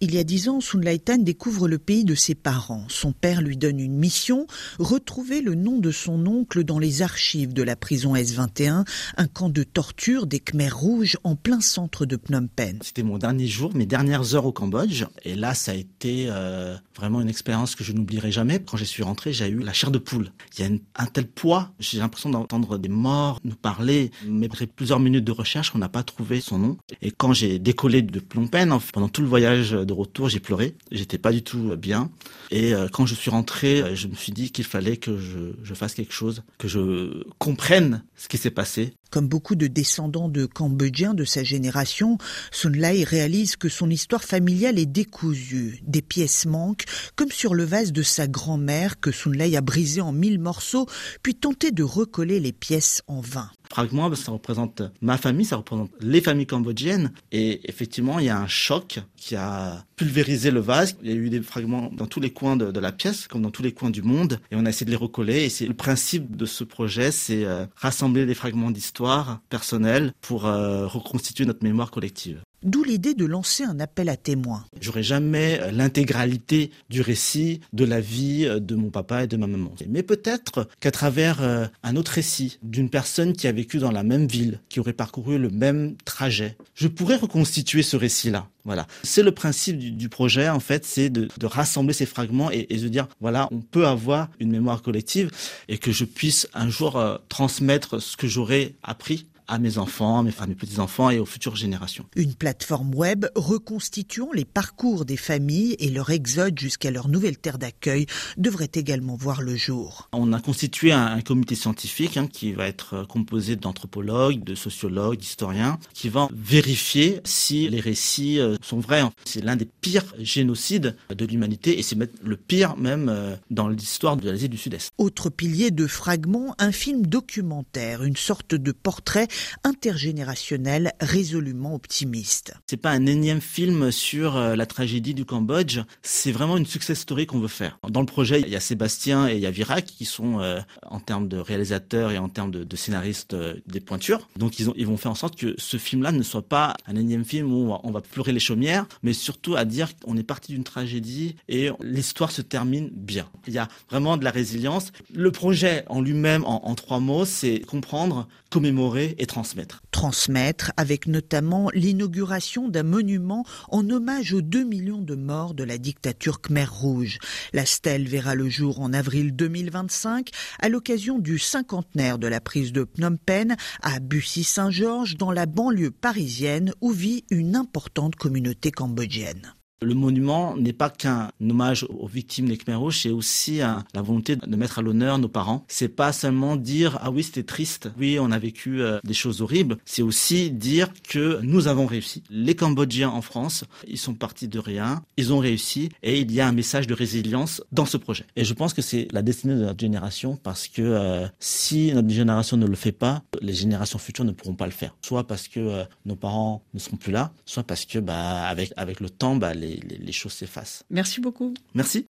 Il y a dix ans, Sun Laitan découvre le pays de ses parents. Son père lui donne une mission, retrouver le nom de son oncle dans les archives de la prison S21, un camp de torture des Khmers rouges en plein centre de Phnom Penh. C'était mon dernier jour, mes dernières heures au Cambodge. Et là, ça a été euh, vraiment une expérience que je n'oublierai jamais. Quand je suis rentré, j'ai eu la chair de poule. Il y a un tel poids. J'ai l'impression d'entendre des morts nous parler. Mais après plusieurs minutes de recherche, on n'a pas trouvé son nom. Et quand j'ai décollé de Phnom Penh, pendant tout le voyage de retour, j'ai pleuré. J'étais pas du tout bien. Et euh, quand je suis rentré, euh, je me suis dit qu'il fallait que je, je fasse quelque chose, que je comprenne ce qui s'est passé. Comme beaucoup de descendants de Cambodgiens de sa génération, Sun Lai réalise que son histoire familiale est décousue. Des pièces manquent, comme sur le vase de sa grand-mère que Sun Lai a brisé en mille morceaux, puis tenté de recoller les pièces en vain. Fragment, ça représente ma famille, ça représente les familles cambodgiennes. Et effectivement, il y a un choc qui a pulvérisé le vase. Il y a eu des fragments dans tous les coins de, de la pièce, comme dans tous les coins du monde. Et on a essayé de les recoller. Et c'est le principe de ce projet, c'est euh, rassembler les fragments d'histoire personnelle pour euh, reconstituer notre mémoire collective. D'où l'idée de lancer un appel à témoins. J'aurai jamais l'intégralité du récit de la vie de mon papa et de ma maman. Mais peut-être qu'à travers euh, un autre récit d'une personne qui a vécu dans la même ville, qui aurait parcouru le même trajet, je pourrais reconstituer ce récit-là. Voilà. C'est le principe du, projet, en fait, c'est de, rassembler ces fragments et, et, de dire, voilà, on peut avoir une mémoire collective et que je puisse un jour euh, transmettre ce que j'aurais appris à mes enfants, à mes, mes petits-enfants et aux futures générations. Une plateforme web reconstituant les parcours des familles et leur exode jusqu'à leur nouvelle terre d'accueil devrait également voir le jour. On a constitué un, un comité scientifique hein, qui va être composé d'anthropologues, de sociologues, d'historiens, qui vont vérifier si les récits euh, sont vrais. C'est l'un des pires génocides de l'humanité et c'est le pire même euh, dans l'histoire de l'Asie du Sud-Est. Autre pilier de fragments, un film documentaire, une sorte de portrait intergénérationnel résolument optimiste. C'est pas un énième film sur euh, la tragédie du Cambodge, c'est vraiment une success story qu'on veut faire. Dans le projet, il y a Sébastien et il y a Virac qui sont euh, en termes de réalisateurs et en termes de, scénaristes euh, des pointures. Donc ils, ont, ils vont faire en sorte que ce film-là ne soit pas un énième film où on va pleurer les chaumières, mais surtout à dire qu'on est parti d'une tragédie et l'histoire se termine bien. Il y a vraiment de la résilience. Le projet en lui-même, en trois mots, c'est comprendre, commémorer et transmettre. Avec notamment l'inauguration d'un monument en hommage aux 2 millions de morts de la dictature Khmer Rouge. La stèle verra le jour en avril 2025 à l'occasion du cinquantenaire de la prise de Phnom Penh à Bussy-Saint-Georges dans la banlieue parisienne où vit une importante communauté cambodgienne. Le monument n'est pas qu'un hommage aux victimes des Khmer rouges, c'est aussi la volonté de mettre à l'honneur nos parents. C'est pas seulement dire ah oui c'était triste, oui on a vécu euh, des choses horribles. C'est aussi dire que nous avons réussi. Les Cambodgiens en France, ils sont partis de rien, ils ont réussi et il y a un message de résilience dans ce projet. Et je pense que c'est la destinée de notre génération parce que euh, si notre génération ne le fait pas, les générations futures ne pourront pas le faire. Soit parce que euh, nos parents ne seront plus là, soit parce que bah avec avec le temps bah les les, les choses s'effacent. Merci beaucoup. Merci.